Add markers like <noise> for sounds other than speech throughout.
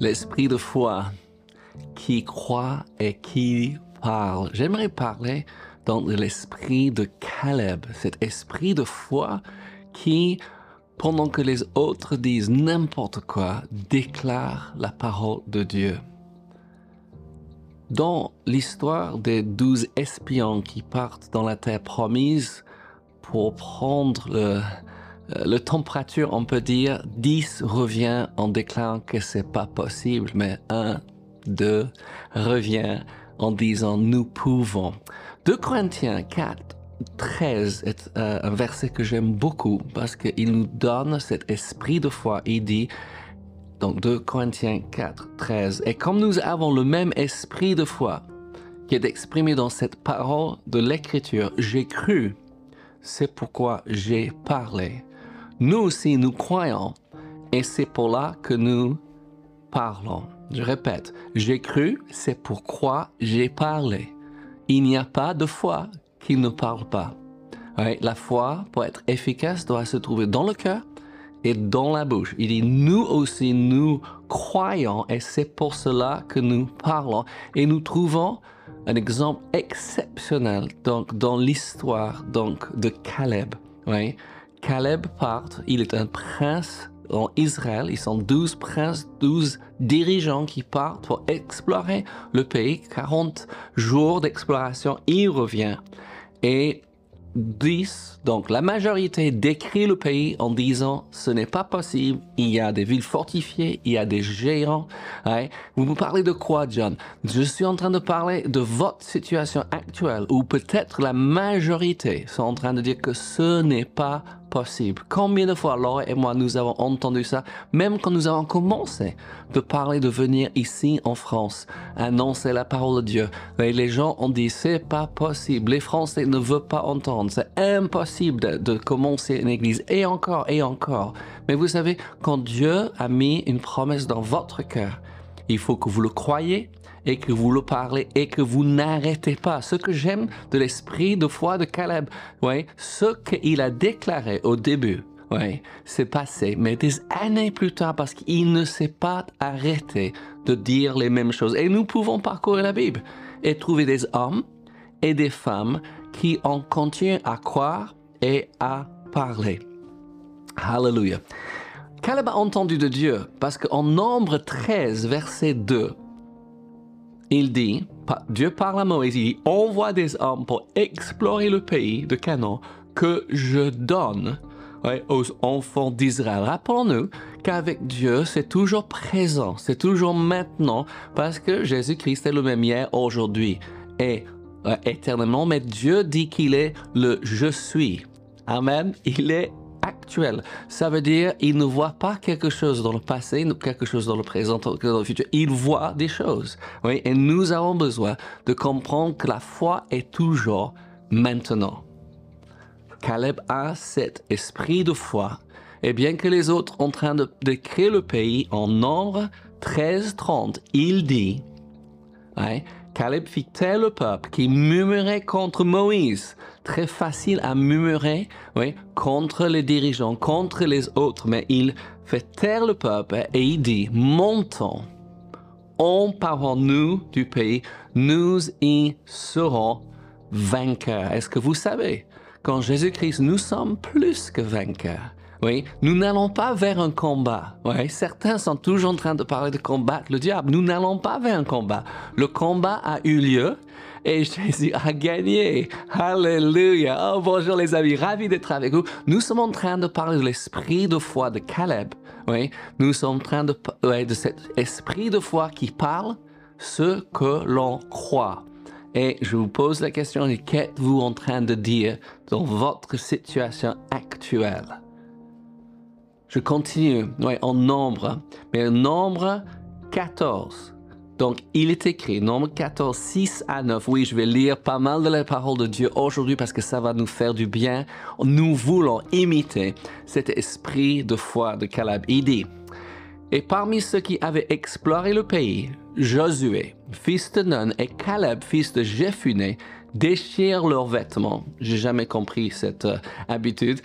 l'esprit de foi qui croit et qui parle. J'aimerais parler dans l'esprit de Caleb, cet esprit de foi qui, pendant que les autres disent n'importe quoi, déclare la parole de Dieu. Dans l'histoire des douze espions qui partent dans la terre promise pour prendre le, le température, on peut dire, 10 revient en déclarant que c'est pas possible, mais 1, 2 revient en disant nous pouvons. 2 Corinthiens 4, 13 est euh, un verset que j'aime beaucoup parce qu'il nous donne cet esprit de foi. Il dit, donc 2 Corinthiens 4, 13, et comme nous avons le même esprit de foi qui est exprimé dans cette parole de l'écriture, j'ai cru, c'est pourquoi j'ai parlé. Nous aussi, nous croyons, et c'est pour là que nous parlons. Je répète, j'ai cru, c'est pourquoi j'ai parlé. Il n'y a pas de foi qui ne parle pas. la foi, pour être efficace, doit se trouver dans le cœur et dans la bouche. Il dit, nous aussi, nous croyons et c'est pour cela que nous parlons. Et nous trouvons un exemple exceptionnel donc, dans l'histoire donc, de Caleb. Caleb part, il est un prince en Israël. Ils sont 12 princes, 12 dirigeants qui partent pour explorer le pays. 40 jours d'exploration, il revient. Et 10, donc la majorité décrit le pays en disant ce n'est pas possible, il y a des villes fortifiées, il y a des géants. Vous me parlez de quoi, John? Je suis en train de parler de votre situation actuelle où peut-être la majorité sont en train de dire que ce n'est pas Combien de fois Laura et moi nous avons entendu ça, même quand nous avons commencé de parler de venir ici en France, annoncer la parole de Dieu. Et les gens ont dit c'est pas possible, les Français ne veulent pas entendre, c'est impossible de, de commencer une église. Et encore et encore. Mais vous savez, quand Dieu a mis une promesse dans votre cœur, il faut que vous le croyez, et que vous le parlez et que vous n'arrêtez pas. Ce que j'aime de l'esprit de foi de Caleb, ouais, ce qu'il a déclaré au début, ouais, c'est passé, mais des années plus tard parce qu'il ne s'est pas arrêté de dire les mêmes choses. Et nous pouvons parcourir la Bible et trouver des hommes et des femmes qui ont continué à croire et à parler. Hallelujah. Caleb a entendu de Dieu parce qu'en Nombre 13, verset 2, il dit, Dieu parle à Moïse, il dit, envoie des hommes pour explorer le pays de Canaan que je donne aux enfants d'Israël. Rappelons-nous qu'avec Dieu, c'est toujours présent, c'est toujours maintenant, parce que Jésus-Christ est le même hier, aujourd'hui et éternellement, mais Dieu dit qu'il est le je suis. Amen. Il est actuel. Ça veut dire il ne voit pas quelque chose dans le passé, quelque chose dans le présent, dans le futur. Il voit des choses. Oui, et nous avons besoin de comprendre que la foi est toujours maintenant. Caleb a cet esprit de foi. Et bien que les autres en train de, créer le pays en nombre 13-30, il dit, Caleb fit tel le peuple qui murmurait contre Moïse. Très facile à murmurer, oui, contre les dirigeants, contre les autres, mais il fait taire le peuple et il dit, montons, emparons-nous du pays, nous y serons vainqueurs. Est-ce que vous savez, qu'en Jésus-Christ, nous sommes plus que vainqueurs. Oui, nous n'allons pas vers un combat. Oui, certains sont toujours en train de parler de combattre le diable. Nous n'allons pas vers un combat. Le combat a eu lieu et Jésus a gagné. Alléluia. Oh, bonjour les amis, ravi d'être avec vous. Nous sommes en train de parler de l'esprit de foi de Caleb. Oui, nous sommes en train de parler de cet esprit de foi qui parle ce que l'on croit. Et je vous pose la question, qu'êtes-vous en train de dire dans votre situation actuelle? Je continue, en nombre, mais nombre 14. Donc, il est écrit, nombre 14, 6 à 9. Oui, je vais lire pas mal de la parole de Dieu aujourd'hui parce que ça va nous faire du bien. Nous voulons imiter cet esprit de foi de Caleb. Il dit, et parmi ceux qui avaient exploré le pays, Josué, fils de Nun, et Caleb, fils de Jephuné, déchirent leurs vêtements. J'ai jamais compris cette euh, habitude,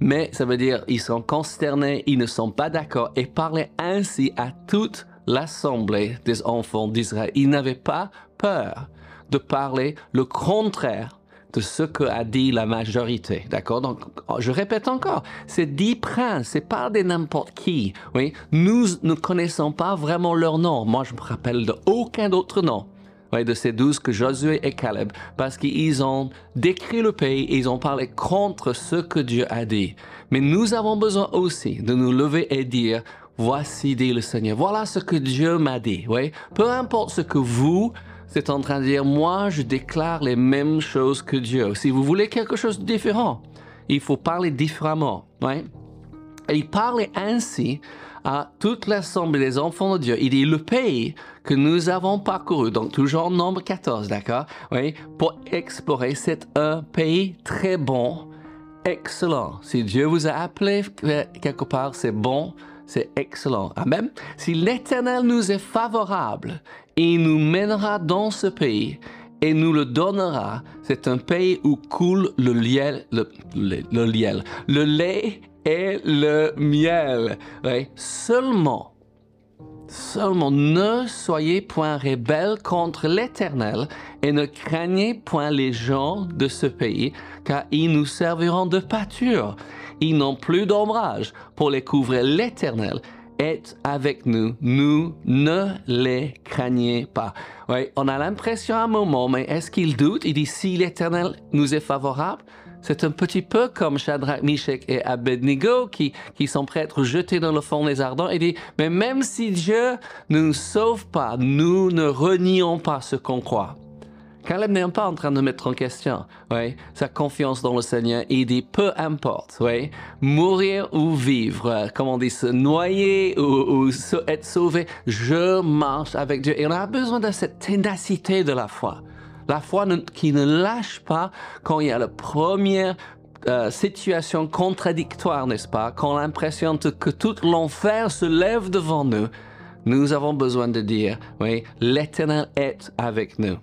mais ça veut dire ils sont consternés, ils ne sont pas d'accord et parlent ainsi à toute l'assemblée des enfants d'Israël. Il n'avait pas peur de parler le contraire de ce que a dit la majorité. D'accord? Donc, je répète encore, ces dix princes, c'est pas des n'importe qui. Oui, nous ne connaissons pas vraiment leur nom. Moi, je me rappelle de aucun autre nom. De ces douze que Josué et Caleb, parce qu'ils ont décrit le pays et ils ont parlé contre ce que Dieu a dit. Mais nous avons besoin aussi de nous lever et dire, voici dit le Seigneur, voilà ce que Dieu m'a dit. Oui, peu importe ce que vous c'est en train de dire, moi, je déclare les mêmes choses que Dieu. Si vous voulez quelque chose de différent, il faut parler différemment. Ouais? Et il parlait ainsi à toute l'assemblée des enfants de Dieu. Il dit, le pays que nous avons parcouru, donc toujours nombre 14, d'accord? Oui, pour explorer, c'est un pays très bon, excellent. Si Dieu vous a appelé quelque part, c'est bon, c'est excellent. Amen. Si l'Éternel nous est favorable, il nous mènera dans ce pays et nous le donnera. C'est un pays où coule le lait, le, le lait et le miel. Seulement, seulement ne soyez point rebelles contre l'Éternel et ne craignez point les gens de ce pays, car ils nous serviront de pâture. Ils n'ont plus d'ombrage pour les couvrir. L'Éternel est avec nous. Nous ne les craignez pas. Oui, on a l'impression à un moment, mais est-ce qu'il doute? Il dit, si l'Éternel nous est favorable, c'est un petit peu comme Shadrach, Meshach et Abednego qui, qui sont prêts à être jetés dans le fond des ardents. Il dit, mais même si Dieu ne nous sauve pas, nous ne renions pas ce qu'on croit. Caleb n'est pas en train de mettre en question sa confiance dans le Seigneur. Il dit peu importe, mourir ou vivre, comme on dit, se noyer ou, être sauvé, je marche avec Dieu. Et on a besoin de cette ténacité de la foi. La foi qui ne lâche pas quand il y a la première euh, situation contradictoire, n'est-ce pas? Quand l'impression que tout l'enfer se lève devant nous, nous avons besoin de dire, oui, l'Éternel est avec nous.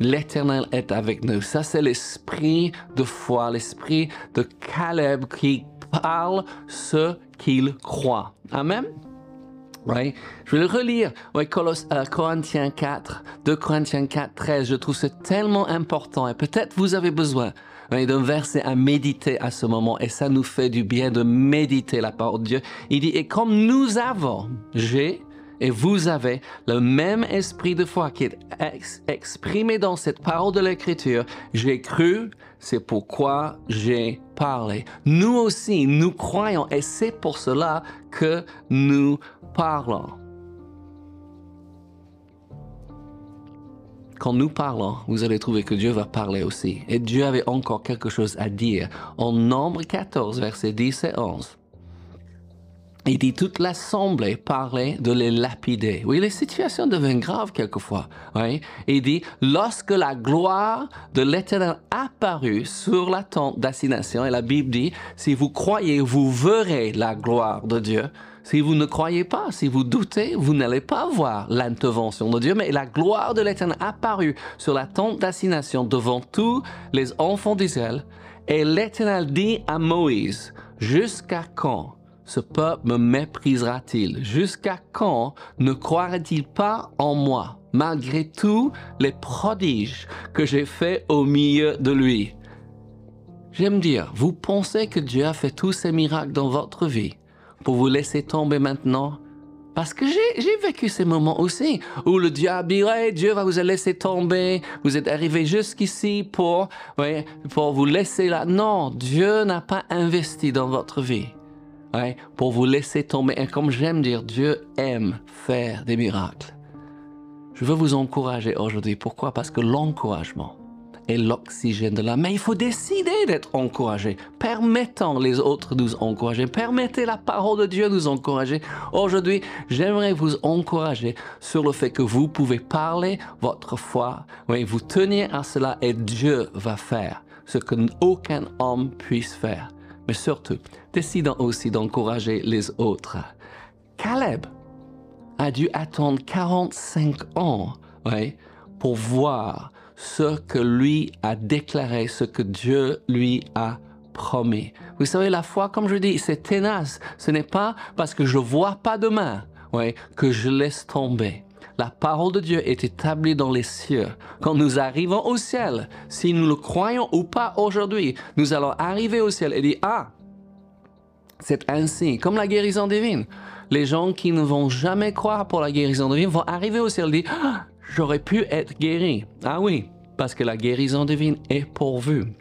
L'Éternel est avec nous. Ça, c'est l'esprit de foi, l'esprit de Caleb qui parle ce qu'il croit. Amen? Oui. Je vais le relire. Oui, euh, Corinthiens 4, 2 Corinthiens 4, 13. Je trouve c'est tellement important et peut-être vous avez besoin d'un verset à méditer à ce moment et ça nous fait du bien de méditer la parole de Dieu. Il dit, et comme nous avons, j'ai, et vous avez le même esprit de foi qui est exprimé dans cette parole de l'Écriture. J'ai cru, c'est pourquoi j'ai parlé. Nous aussi, nous croyons et c'est pour cela que nous parlons. Quand nous parlons, vous allez trouver que Dieu va parler aussi. Et Dieu avait encore quelque chose à dire. En Nombre 14, versets 10 et 11. Il dit toute l'assemblée parlait de les lapider. Oui, les situations deviennent graves quelquefois. Oui. Il dit lorsque la gloire de l'Éternel apparut sur la tente d'assignation, et la Bible dit si vous croyez, vous verrez la gloire de Dieu. Si vous ne croyez pas, si vous doutez, vous n'allez pas voir l'intervention de Dieu. Mais la gloire de l'Éternel apparut sur la tente d'assignation devant tous les enfants d'Israël. Et l'Éternel dit à Moïse, jusqu'à quand ce peuple me méprisera-t-il? Jusqu'à quand ne croira-t-il pas en moi, malgré tous les prodiges que j'ai faits au milieu de lui? J'aime dire, vous pensez que Dieu a fait tous ces miracles dans votre vie pour vous laisser tomber maintenant? Parce que j'ai vécu ces moments aussi où le diable dit Dieu va vous laisser tomber, vous êtes arrivé jusqu'ici pour, pour vous laisser là. Non, Dieu n'a pas investi dans votre vie pour vous laisser tomber. Et comme j'aime dire, Dieu aime faire des miracles. Je veux vous encourager aujourd'hui. Pourquoi? Parce que l'encouragement est l'oxygène de l'âme. Mais il faut décider d'être encouragé. Permettons les autres de nous encourager. Permettez la parole de Dieu de nous encourager. Aujourd'hui, j'aimerais vous encourager sur le fait que vous pouvez parler votre foi. Vous tenir à cela et Dieu va faire ce que aucun homme puisse faire mais surtout, décidons aussi d'encourager les autres. Caleb a dû attendre 45 ans pour voir ce que lui a déclaré, ce que Dieu lui a promis. Vous savez, la foi, comme je dis, c'est ténace. Ce n'est pas parce que je vois pas demain. ouais, que je laisse tomber. La parole de Dieu est établie dans les cieux. Quand nous arrivons au ciel, si nous le croyons ou pas aujourd'hui, nous allons arriver au ciel et dire, ah, c'est ainsi, comme la guérison divine. Les gens qui ne vont jamais croire pour la guérison divine vont arriver au ciel et dire, ah, j'aurais pu être guéri. Ah oui, parce que la guérison divine est pourvue.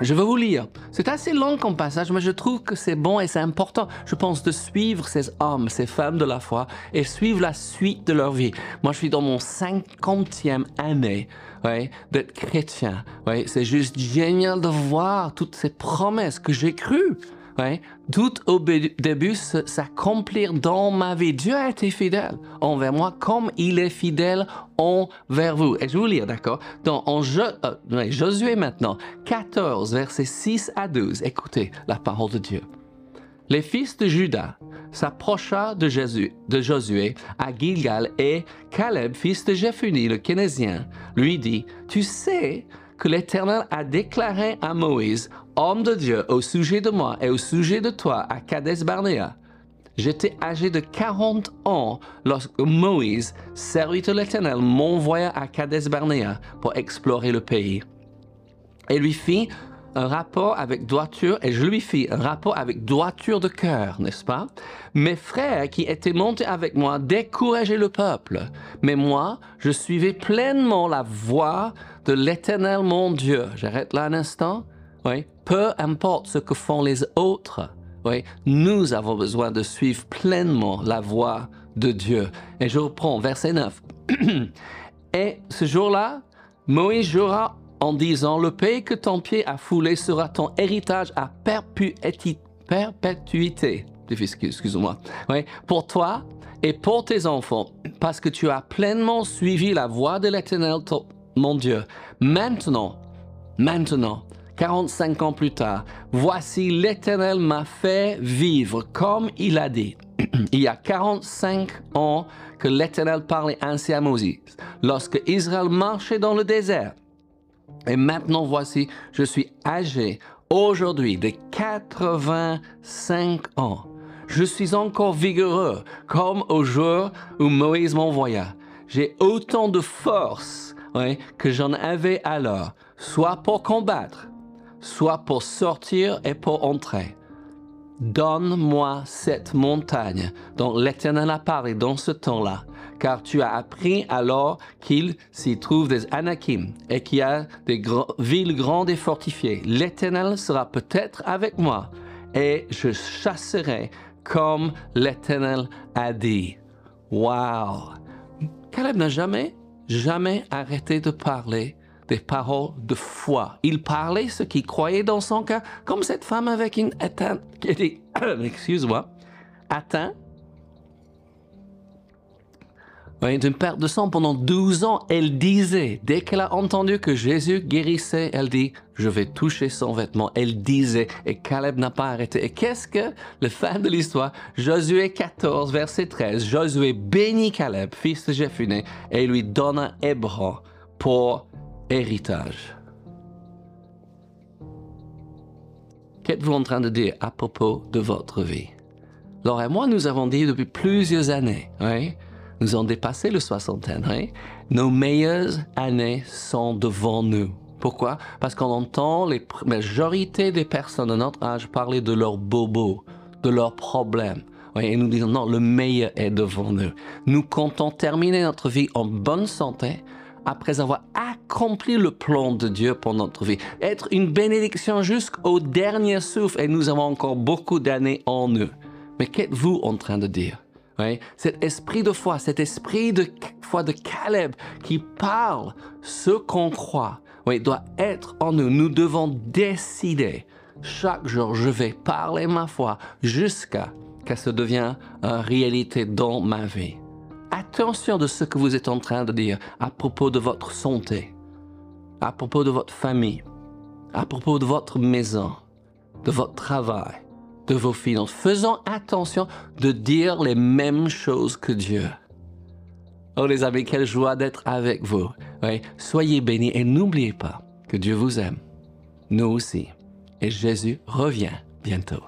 Je vais vous lire. C'est assez long comme passage, mais je trouve que c'est bon et c'est important, je pense, de suivre ces hommes, ces femmes de la foi et suivre la suite de leur vie. Moi, je suis dans mon cinquantième année ouais, d'être chrétien. Ouais, c'est juste génial de voir toutes ces promesses que j'ai crues Ouais. Tout au début s'accomplir dans ma vie. Dieu a été fidèle envers moi comme il est fidèle envers vous. Et je vais vous lire, d'accord? Dans en euh, Josué maintenant, 14, versets 6 à 12. Écoutez la parole de Dieu. Les fils de Judas s'approcha de, de Josué à Gilgal et Caleb, fils de Jephunie, le Kénésien, lui dit, Tu sais que l'Éternel a déclaré à Moïse, homme de Dieu, au sujet de moi et au sujet de toi à Kadesh Barnea. J'étais âgé de 40 ans lorsque Moïse, serviteur de l'Éternel, m'envoya à Kadesh Barnea pour explorer le pays. Et lui fit un rapport avec droiture, et je lui fis un rapport avec droiture de cœur, n'est-ce pas? Mes frères qui étaient montés avec moi décourageaient le peuple, mais moi, je suivais pleinement la voie de l'Éternel mon Dieu. J'arrête là un instant. Oui. Peu importe ce que font les autres, oui, nous avons besoin de suivre pleinement la voie de Dieu. Et je reprends verset 9. <clears throat> Et ce jour-là, Moïse jura en disant, le pays que ton pied a foulé sera ton héritage à perpétuité. Excuse-moi. Oui, pour toi et pour tes enfants, parce que tu as pleinement suivi la voie de l'Éternel, mon Dieu. Maintenant, maintenant, 45 ans plus tard, voici l'Éternel m'a fait vivre comme il a dit. <clears throat> il y a 45 ans que l'Éternel parlait ainsi à Moïse, lorsque Israël marchait dans le désert. Et maintenant voici, je suis âgé aujourd'hui de 85 ans. Je suis encore vigoureux comme au jour où Moïse m'envoya. J'ai autant de force que j'en avais alors, soit pour combattre, soit pour sortir et pour entrer. Donne-moi cette montagne dont l'Éternel a parlé dans ce temps-là, car tu as appris alors qu'il s'y trouve des Anakim et qu'il y a des villes grandes et fortifiées. L'Éternel sera peut-être avec moi et je chasserai comme l'Éternel a dit. Wow! Caleb n'a jamais, jamais arrêté de parler des paroles de foi. Il parlait ce qu'il croyait dans son cœur, comme cette femme avec une atteinte, <coughs> excuse-moi, atteinte d'une perte de sang pendant 12 ans, elle disait, dès qu'elle a entendu que Jésus guérissait, elle dit, je vais toucher son vêtement. Elle disait, et Caleb n'a pas arrêté. Et qu'est-ce que le fin de l'histoire? Josué 14, verset 13. Josué bénit Caleb, fils de Jephuné, et lui donna Hébron pour héritage. Qu'êtes-vous en train de dire à propos de votre vie? Laure et moi, nous avons dit depuis plusieurs années, oui, nous avons dépassé le soixantaine, oui, nos meilleures années sont devant nous. Pourquoi? Parce qu'on entend la majorité des personnes de notre âge parler de leurs bobos, de leurs problèmes. Et nous disons non, le meilleur est devant nous. Nous comptons terminer notre vie en bonne santé, après avoir accompli le plan de Dieu pour notre vie. Être une bénédiction jusqu'au dernier souffle et nous avons encore beaucoup d'années en nous. Mais qu'êtes-vous en train de dire? Oui? Cet esprit de foi, cet esprit de foi de Caleb qui parle ce qu'on croit, doit être en nous. Nous devons décider chaque jour, je vais parler ma foi jusqu'à ce que ça devienne réalité dans ma vie attention de ce que vous êtes en train de dire à propos de votre santé, à propos de votre famille, à propos de votre maison, de votre travail, de vos finances. Faisons attention de dire les mêmes choses que Dieu. Oh les amis, quelle joie d'être avec vous. soyez bénis et n'oubliez pas que Dieu vous aime. Nous aussi. Et Jésus revient bientôt.